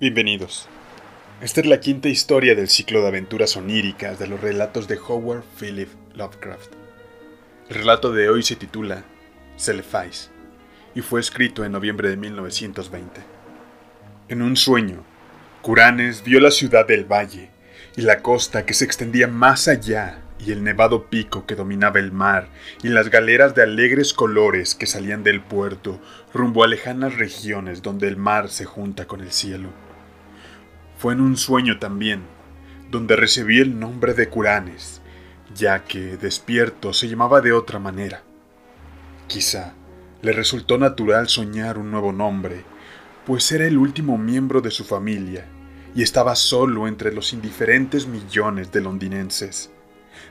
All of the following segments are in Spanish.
Bienvenidos. Esta es la quinta historia del ciclo de aventuras oníricas de los relatos de Howard Philip Lovecraft. El relato de hoy se titula Celephais y fue escrito en noviembre de 1920. En un sueño, Curanes vio la ciudad del valle y la costa que se extendía más allá y el nevado pico que dominaba el mar y las galeras de alegres colores que salían del puerto rumbo a lejanas regiones donde el mar se junta con el cielo. Fue en un sueño también, donde recibí el nombre de Curanes, ya que despierto se llamaba de otra manera. Quizá le resultó natural soñar un nuevo nombre, pues era el último miembro de su familia y estaba solo entre los indiferentes millones de londinenses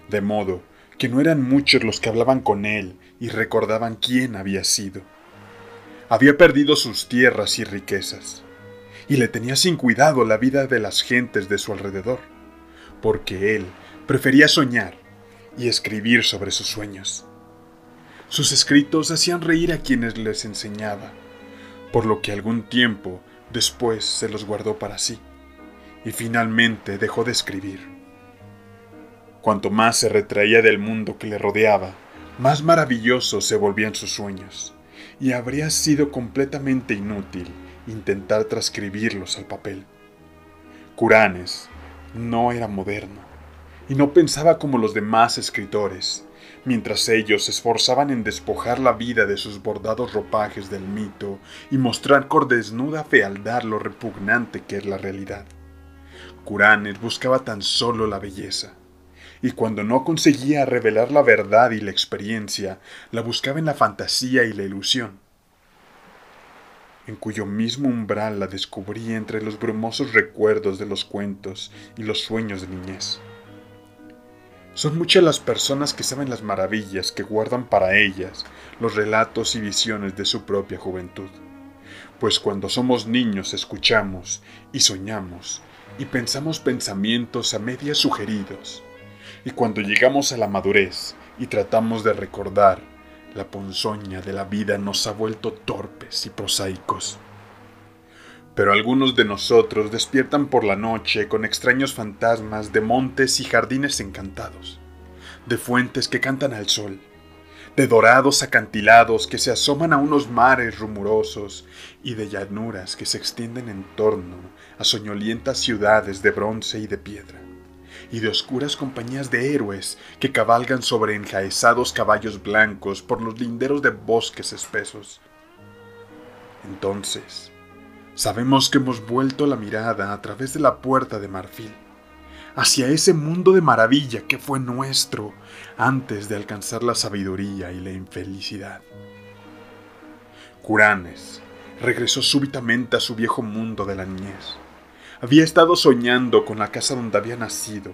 de modo que no eran muchos los que hablaban con él y recordaban quién había sido. Había perdido sus tierras y riquezas, y le tenía sin cuidado la vida de las gentes de su alrededor, porque él prefería soñar y escribir sobre sus sueños. Sus escritos hacían reír a quienes les enseñaba, por lo que algún tiempo después se los guardó para sí, y finalmente dejó de escribir. Cuanto más se retraía del mundo que le rodeaba, más maravillosos se volvían sus sueños, y habría sido completamente inútil intentar transcribirlos al papel. Curanes no era moderno, y no pensaba como los demás escritores, mientras ellos se esforzaban en despojar la vida de sus bordados ropajes del mito y mostrar con desnuda fealdad lo repugnante que es la realidad. Curanes buscaba tan solo la belleza, y cuando no conseguía revelar la verdad y la experiencia, la buscaba en la fantasía y la ilusión, en cuyo mismo umbral la descubría entre los brumosos recuerdos de los cuentos y los sueños de niñez. Son muchas las personas que saben las maravillas que guardan para ellas los relatos y visiones de su propia juventud, pues cuando somos niños escuchamos y soñamos y pensamos pensamientos a medias sugeridos, y cuando llegamos a la madurez y tratamos de recordar, la ponzoña de la vida nos ha vuelto torpes y prosaicos. Pero algunos de nosotros despiertan por la noche con extraños fantasmas de montes y jardines encantados, de fuentes que cantan al sol, de dorados acantilados que se asoman a unos mares rumorosos y de llanuras que se extienden en torno a soñolientas ciudades de bronce y de piedra y de oscuras compañías de héroes que cabalgan sobre enjaezados caballos blancos por los linderos de bosques espesos. Entonces, sabemos que hemos vuelto la mirada a través de la puerta de marfil, hacia ese mundo de maravilla que fue nuestro antes de alcanzar la sabiduría y la infelicidad. Curanes regresó súbitamente a su viejo mundo de la niñez había estado soñando con la casa donde había nacido,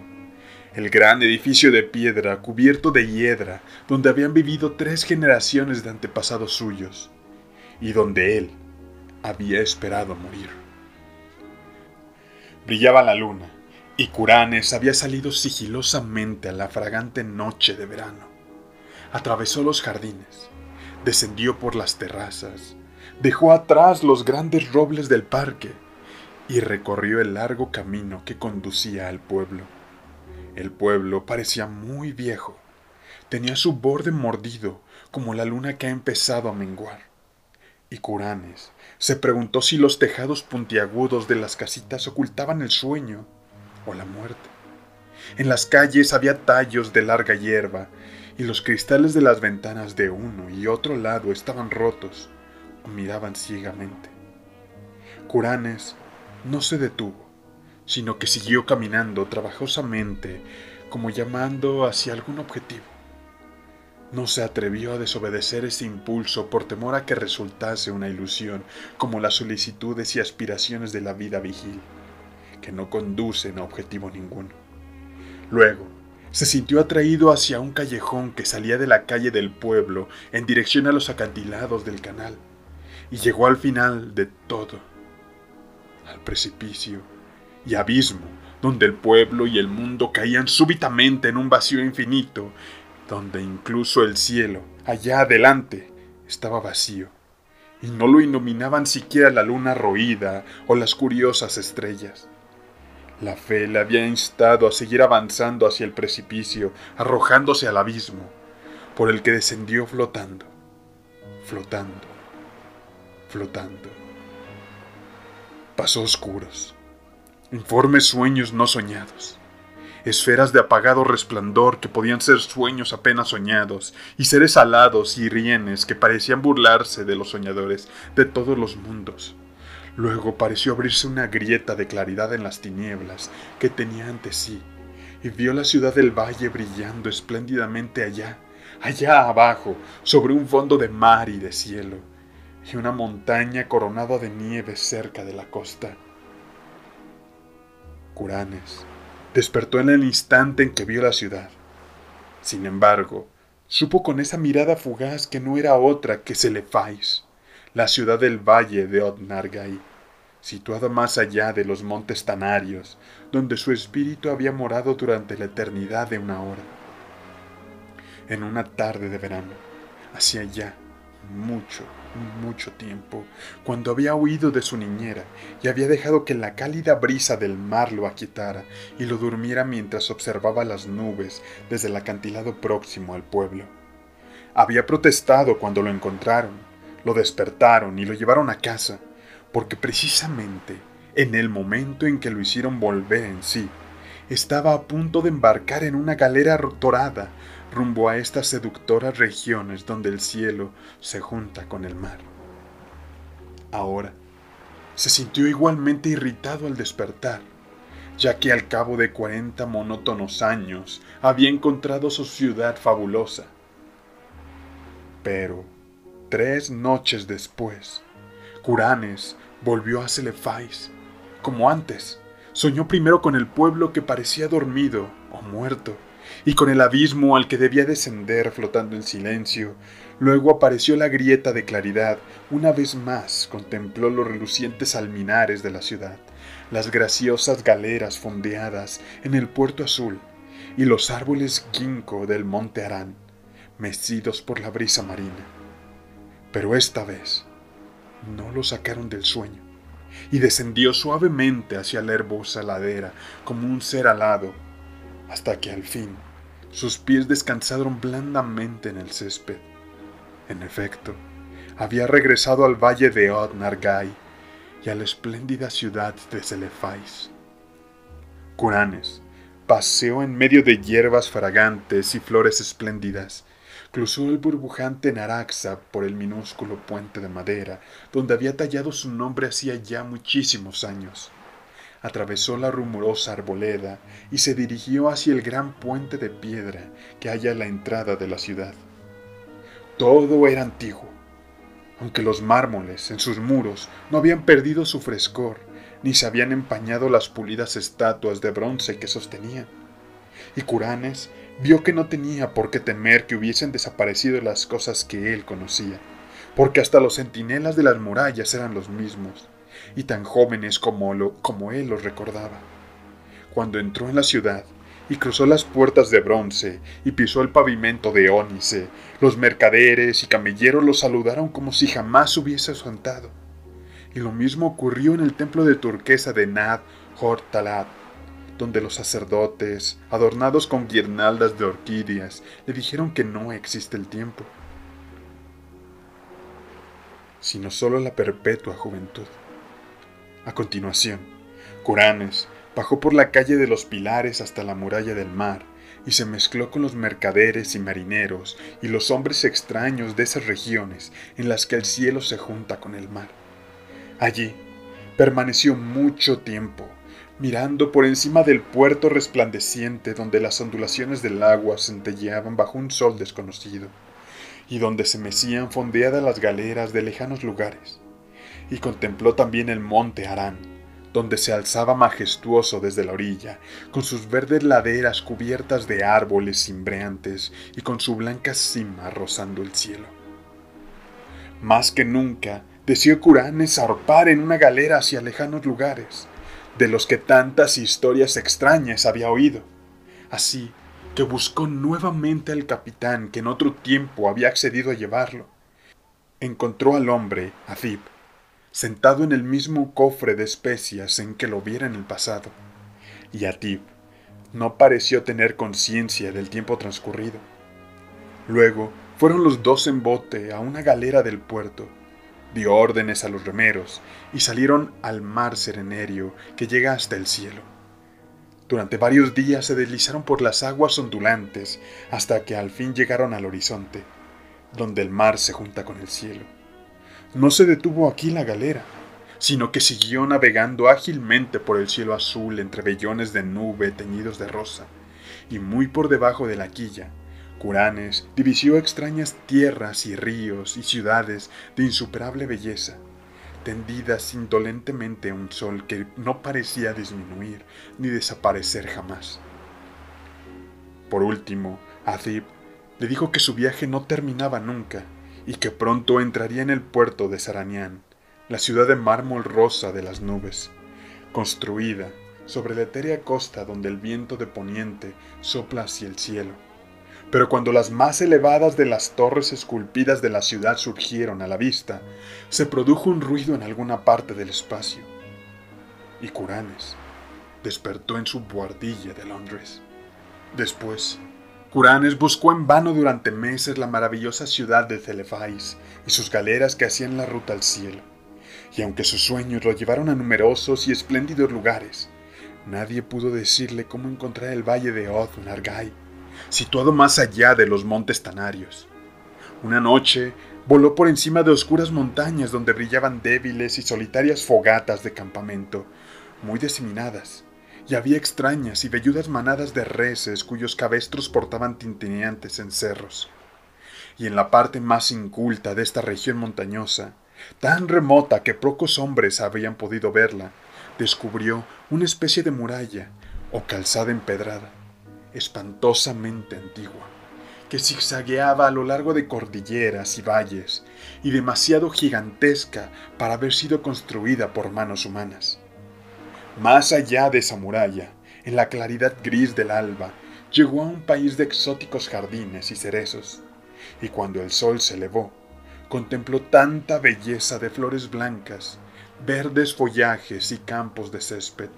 el gran edificio de piedra cubierto de hiedra donde habían vivido tres generaciones de antepasados suyos, y donde él había esperado morir. Brillaba la luna, y Curanes había salido sigilosamente a la fragante noche de verano. Atravesó los jardines, descendió por las terrazas, dejó atrás los grandes robles del parque, y recorrió el largo camino que conducía al pueblo. El pueblo parecía muy viejo. Tenía su borde mordido, como la luna que ha empezado a menguar. Y Curanes se preguntó si los tejados puntiagudos de las casitas ocultaban el sueño o la muerte. En las calles había tallos de larga hierba, y los cristales de las ventanas de uno y otro lado estaban rotos o miraban ciegamente. Curanes no se detuvo, sino que siguió caminando trabajosamente, como llamando hacia algún objetivo. No se atrevió a desobedecer ese impulso por temor a que resultase una ilusión, como las solicitudes y aspiraciones de la vida vigil, que no conducen a objetivo ninguno. Luego, se sintió atraído hacia un callejón que salía de la calle del pueblo en dirección a los acantilados del canal, y llegó al final de todo al precipicio y abismo donde el pueblo y el mundo caían súbitamente en un vacío infinito, donde incluso el cielo, allá adelante, estaba vacío, y no lo iluminaban siquiera la luna roída o las curiosas estrellas. La fe le había instado a seguir avanzando hacia el precipicio, arrojándose al abismo, por el que descendió flotando, flotando, flotando. Pasó oscuros, informes sueños no soñados. Esferas de apagado resplandor que podían ser sueños apenas soñados, y seres alados y rienes que parecían burlarse de los soñadores de todos los mundos. Luego pareció abrirse una grieta de claridad en las tinieblas que tenía ante sí, y vio la ciudad del valle brillando espléndidamente allá, allá abajo, sobre un fondo de mar y de cielo, y una montaña coronada de nieve cerca de la costa. Curanes despertó en el instante en que vio la ciudad. Sin embargo, supo con esa mirada fugaz que no era otra que Celefais, la ciudad del valle de Otnargai, situada más allá de los montes Tanarios, donde su espíritu había morado durante la eternidad de una hora. En una tarde de verano, hacia allá, mucho, mucho tiempo, cuando había huido de su niñera y había dejado que la cálida brisa del mar lo aquietara y lo durmiera mientras observaba las nubes desde el acantilado próximo al pueblo. Había protestado cuando lo encontraron, lo despertaron y lo llevaron a casa, porque precisamente en el momento en que lo hicieron volver en sí, estaba a punto de embarcar en una galera dorada rumbo a estas seductoras regiones donde el cielo se junta con el mar. Ahora, se sintió igualmente irritado al despertar, ya que al cabo de cuarenta monótonos años había encontrado su ciudad fabulosa. Pero, tres noches después, Curanes volvió a Celefais, como antes. Soñó primero con el pueblo que parecía dormido o muerto, y con el abismo al que debía descender flotando en silencio. Luego apareció la grieta de claridad. Una vez más contempló los relucientes alminares de la ciudad, las graciosas galeras fondeadas en el puerto azul y los árboles ginkgo del monte Arán, mecidos por la brisa marina. Pero esta vez no lo sacaron del sueño y descendió suavemente hacia la herbosa ladera como un ser alado, hasta que al fin sus pies descansaron blandamente en el césped. En efecto, había regresado al valle de Odnargai y a la espléndida ciudad de Celefais. Curanes paseó en medio de hierbas fragantes y flores espléndidas. Cruzó el burbujante Naraxa por el minúsculo puente de madera, donde había tallado su nombre hacía ya muchísimos años atravesó la rumorosa arboleda y se dirigió hacia el gran puente de piedra que hay a la entrada de la ciudad. Todo era antiguo, aunque los mármoles en sus muros no habían perdido su frescor, ni se habían empañado las pulidas estatuas de bronce que sostenían. Y Curanes vio que no tenía por qué temer que hubiesen desaparecido las cosas que él conocía, porque hasta los centinelas de las murallas eran los mismos, y tan jóvenes como, lo, como él los recordaba. Cuando entró en la ciudad y cruzó las puertas de bronce y pisó el pavimento de ónice, los mercaderes y camelleros lo saludaron como si jamás hubiese sentado. Y lo mismo ocurrió en el templo de turquesa de Nad Hortalat, donde los sacerdotes, adornados con guirnaldas de orquídeas, le dijeron que no existe el tiempo, sino solo la perpetua juventud. A continuación, Curanes bajó por la calle de los Pilares hasta la muralla del mar y se mezcló con los mercaderes y marineros y los hombres extraños de esas regiones en las que el cielo se junta con el mar. Allí permaneció mucho tiempo, mirando por encima del puerto resplandeciente donde las ondulaciones del agua centelleaban bajo un sol desconocido, y donde se mecían fondeadas las galeras de lejanos lugares y contempló también el monte Arán, donde se alzaba majestuoso desde la orilla, con sus verdes laderas cubiertas de árboles cimbreantes y con su blanca cima rozando el cielo. Más que nunca, deseó Curanes zarpar en una galera hacia lejanos lugares, de los que tantas historias extrañas había oído. Así que buscó nuevamente al capitán que en otro tiempo había accedido a llevarlo, encontró al hombre, Adib, sentado en el mismo cofre de especias en que lo viera en el pasado. Y Adib no pareció tener conciencia del tiempo transcurrido. Luego fueron los dos en bote a una galera del puerto, dio órdenes a los remeros y salieron al mar serenerio que llega hasta el cielo. Durante varios días se deslizaron por las aguas ondulantes hasta que al fin llegaron al horizonte, donde el mar se junta con el cielo. No se detuvo aquí la galera, sino que siguió navegando ágilmente por el cielo azul entre vellones de nube teñidos de rosa, y muy por debajo de la quilla Curanes divisió extrañas tierras y ríos y ciudades de insuperable belleza, tendidas indolentemente a un sol que no parecía disminuir ni desaparecer jamás. Por último, Adib le dijo que su viaje no terminaba nunca y que pronto entraría en el puerto de Saranián, la ciudad de mármol rosa de las nubes, construida sobre la etérea costa donde el viento de poniente sopla hacia el cielo pero cuando las más elevadas de las torres esculpidas de la ciudad surgieron a la vista, se produjo un ruido en alguna parte del espacio. Y Curanes despertó en su buhardilla de Londres. Después, Curanes buscó en vano durante meses la maravillosa ciudad de Celefais y sus galeras que hacían la ruta al cielo. Y aunque sus sueños lo llevaron a numerosos y espléndidos lugares, nadie pudo decirle cómo encontrar el valle de Oth Nargai situado más allá de los montes Tanarios. Una noche voló por encima de oscuras montañas donde brillaban débiles y solitarias fogatas de campamento, muy diseminadas, y había extrañas y velludas manadas de reses cuyos cabestros portaban tintineantes cerros. Y en la parte más inculta de esta región montañosa, tan remota que pocos hombres habían podido verla, descubrió una especie de muralla o calzada empedrada espantosamente antigua, que zigzagueaba a lo largo de cordilleras y valles, y demasiado gigantesca para haber sido construida por manos humanas. Más allá de esa muralla, en la claridad gris del alba, llegó a un país de exóticos jardines y cerezos, y cuando el sol se elevó, contempló tanta belleza de flores blancas, verdes follajes y campos de césped,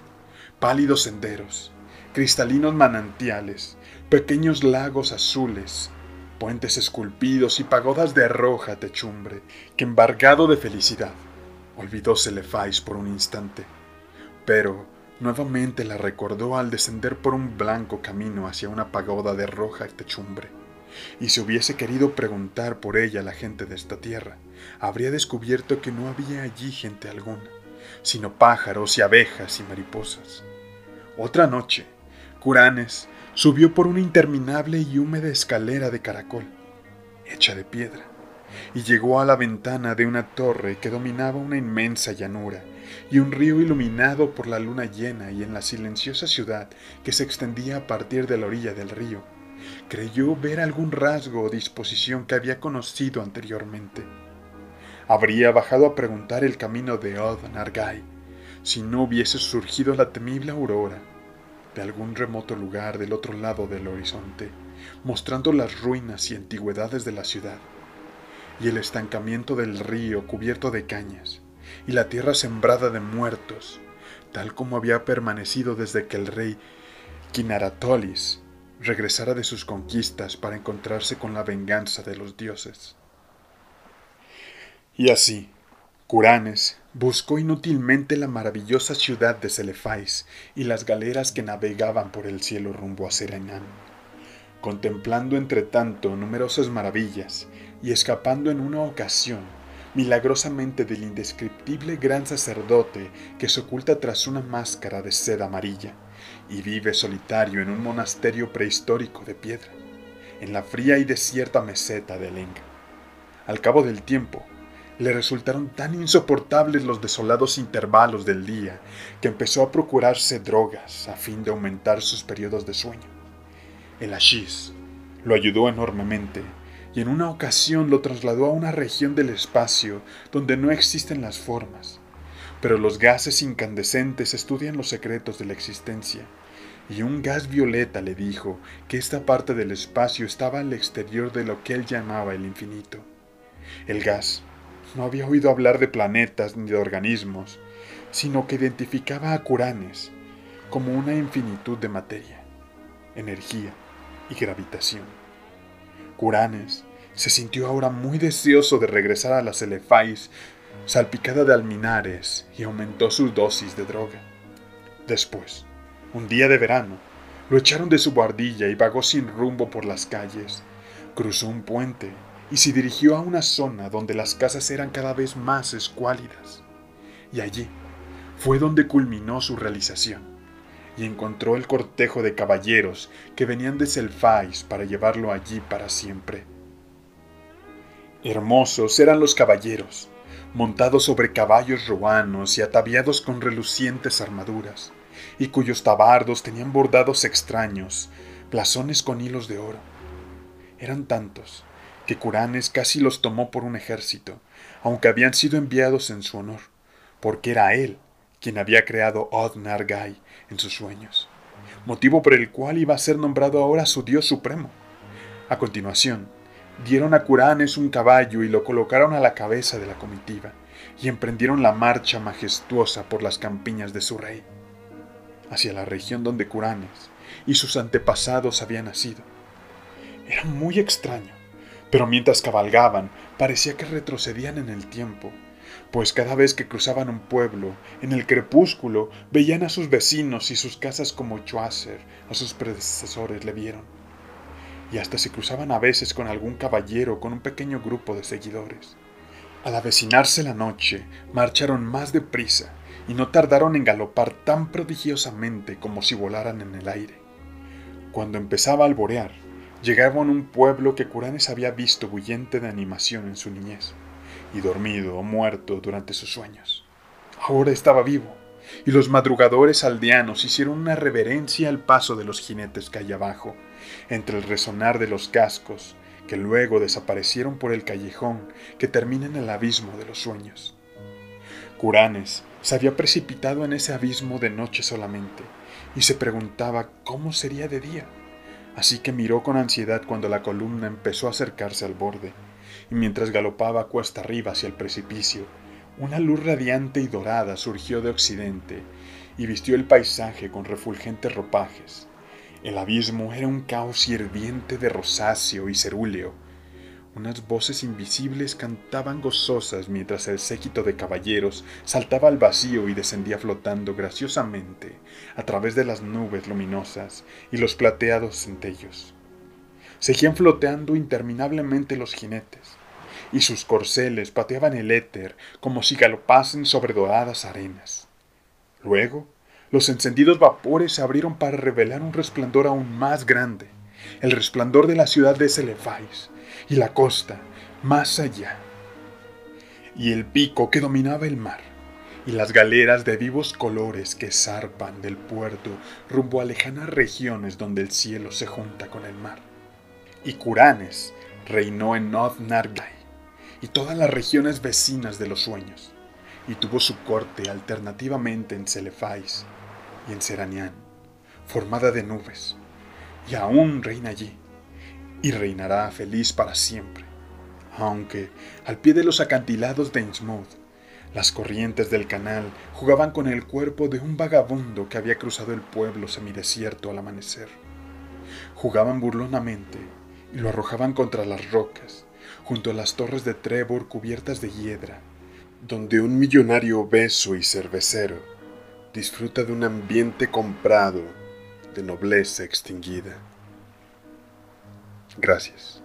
pálidos senderos, cristalinos manantiales, pequeños lagos azules, puentes esculpidos y pagodas de roja techumbre, que embargado de felicidad, olvidó Celefais por un instante, pero nuevamente la recordó al descender por un blanco camino hacia una pagoda de roja techumbre, y si hubiese querido preguntar por ella a la gente de esta tierra, habría descubierto que no había allí gente alguna, sino pájaros y abejas y mariposas. Otra noche, Curanes subió por una interminable y húmeda escalera de caracol, hecha de piedra, y llegó a la ventana de una torre que dominaba una inmensa llanura y un río iluminado por la luna llena y en la silenciosa ciudad que se extendía a partir de la orilla del río. Creyó ver algún rasgo o disposición que había conocido anteriormente. Habría bajado a preguntar el camino de Od Nargai si no hubiese surgido la temible aurora de algún remoto lugar del otro lado del horizonte, mostrando las ruinas y antigüedades de la ciudad, y el estancamiento del río cubierto de cañas, y la tierra sembrada de muertos, tal como había permanecido desde que el rey Kinaratolis regresara de sus conquistas para encontrarse con la venganza de los dioses. Y así, Curanes buscó inútilmente la maravillosa ciudad de Celefais y las galeras que navegaban por el cielo rumbo a Serenán, contemplando entre tanto numerosas maravillas y escapando en una ocasión milagrosamente del indescriptible gran sacerdote que se oculta tras una máscara de seda amarilla y vive solitario en un monasterio prehistórico de piedra, en la fría y desierta meseta de Lenga. Al cabo del tiempo, le resultaron tan insoportables los desolados intervalos del día que empezó a procurarse drogas a fin de aumentar sus periodos de sueño. El hashish lo ayudó enormemente y en una ocasión lo trasladó a una región del espacio donde no existen las formas, pero los gases incandescentes estudian los secretos de la existencia y un gas violeta le dijo que esta parte del espacio estaba al exterior de lo que él llamaba el infinito. El gas no había oído hablar de planetas ni de organismos, sino que identificaba a Curanes como una infinitud de materia, energía y gravitación. Curanes se sintió ahora muy deseoso de regresar a la Celefais salpicada de alminares y aumentó su dosis de droga. Después, un día de verano, lo echaron de su guardilla y vagó sin rumbo por las calles. Cruzó un puente y se dirigió a una zona donde las casas eran cada vez más escuálidas. Y allí fue donde culminó su realización y encontró el cortejo de caballeros que venían de Selfais para llevarlo allí para siempre. Hermosos eran los caballeros, montados sobre caballos roanos y ataviados con relucientes armaduras, y cuyos tabardos tenían bordados extraños, blasones con hilos de oro. Eran tantos que Curanes casi los tomó por un ejército, aunque habían sido enviados en su honor, porque era él quien había creado Od Nargai en sus sueños, motivo por el cual iba a ser nombrado ahora su dios supremo. A continuación, dieron a Curanes un caballo y lo colocaron a la cabeza de la comitiva, y emprendieron la marcha majestuosa por las campiñas de su rey, hacia la región donde Curanes y sus antepasados habían nacido. Era muy extraño, pero mientras cabalgaban parecía que retrocedían en el tiempo, pues cada vez que cruzaban un pueblo, en el crepúsculo veían a sus vecinos y sus casas como Choacer a sus predecesores le vieron y hasta se cruzaban a veces con algún caballero con un pequeño grupo de seguidores. Al avecinarse la noche, marcharon más deprisa y no tardaron en galopar tan prodigiosamente como si volaran en el aire. Cuando empezaba a alborear, llegaban a un pueblo que Curanes había visto bullente de animación en su niñez, y dormido o muerto durante sus sueños. Ahora estaba vivo, y los madrugadores aldeanos hicieron una reverencia al paso de los jinetes calle abajo, entre el resonar de los cascos, que luego desaparecieron por el callejón que termina en el abismo de los sueños. Curanes se había precipitado en ese abismo de noche solamente, y se preguntaba cómo sería de día. Así que miró con ansiedad cuando la columna empezó a acercarse al borde, y mientras galopaba cuesta arriba hacia el precipicio, una luz radiante y dorada surgió de occidente y vistió el paisaje con refulgentes ropajes. El abismo era un caos hirviente de rosáceo y cerúleo. Unas voces invisibles cantaban gozosas mientras el séquito de caballeros saltaba al vacío y descendía flotando graciosamente a través de las nubes luminosas y los plateados centellos. Seguían floteando interminablemente los jinetes, y sus corceles pateaban el éter como si galopasen sobre doradas arenas. Luego, los encendidos vapores se abrieron para revelar un resplandor aún más grande, el resplandor de la ciudad de Celefais y la costa más allá, y el pico que dominaba el mar, y las galeras de vivos colores que zarpan del puerto rumbo a lejanas regiones donde el cielo se junta con el mar. Y Curanes reinó en Nod Nargai y todas las regiones vecinas de los sueños, y tuvo su corte alternativamente en Celefais y en Seranián, formada de nubes, y aún reina allí, y reinará feliz para siempre, aunque al pie de los acantilados de Innsmouth, las corrientes del canal jugaban con el cuerpo de un vagabundo que había cruzado el pueblo semidesierto al amanecer. Jugaban burlonamente y lo arrojaban contra las rocas, junto a las torres de Trevor cubiertas de hiedra, donde un millonario obeso y cervecero disfruta de un ambiente comprado de nobleza extinguida. Gracias.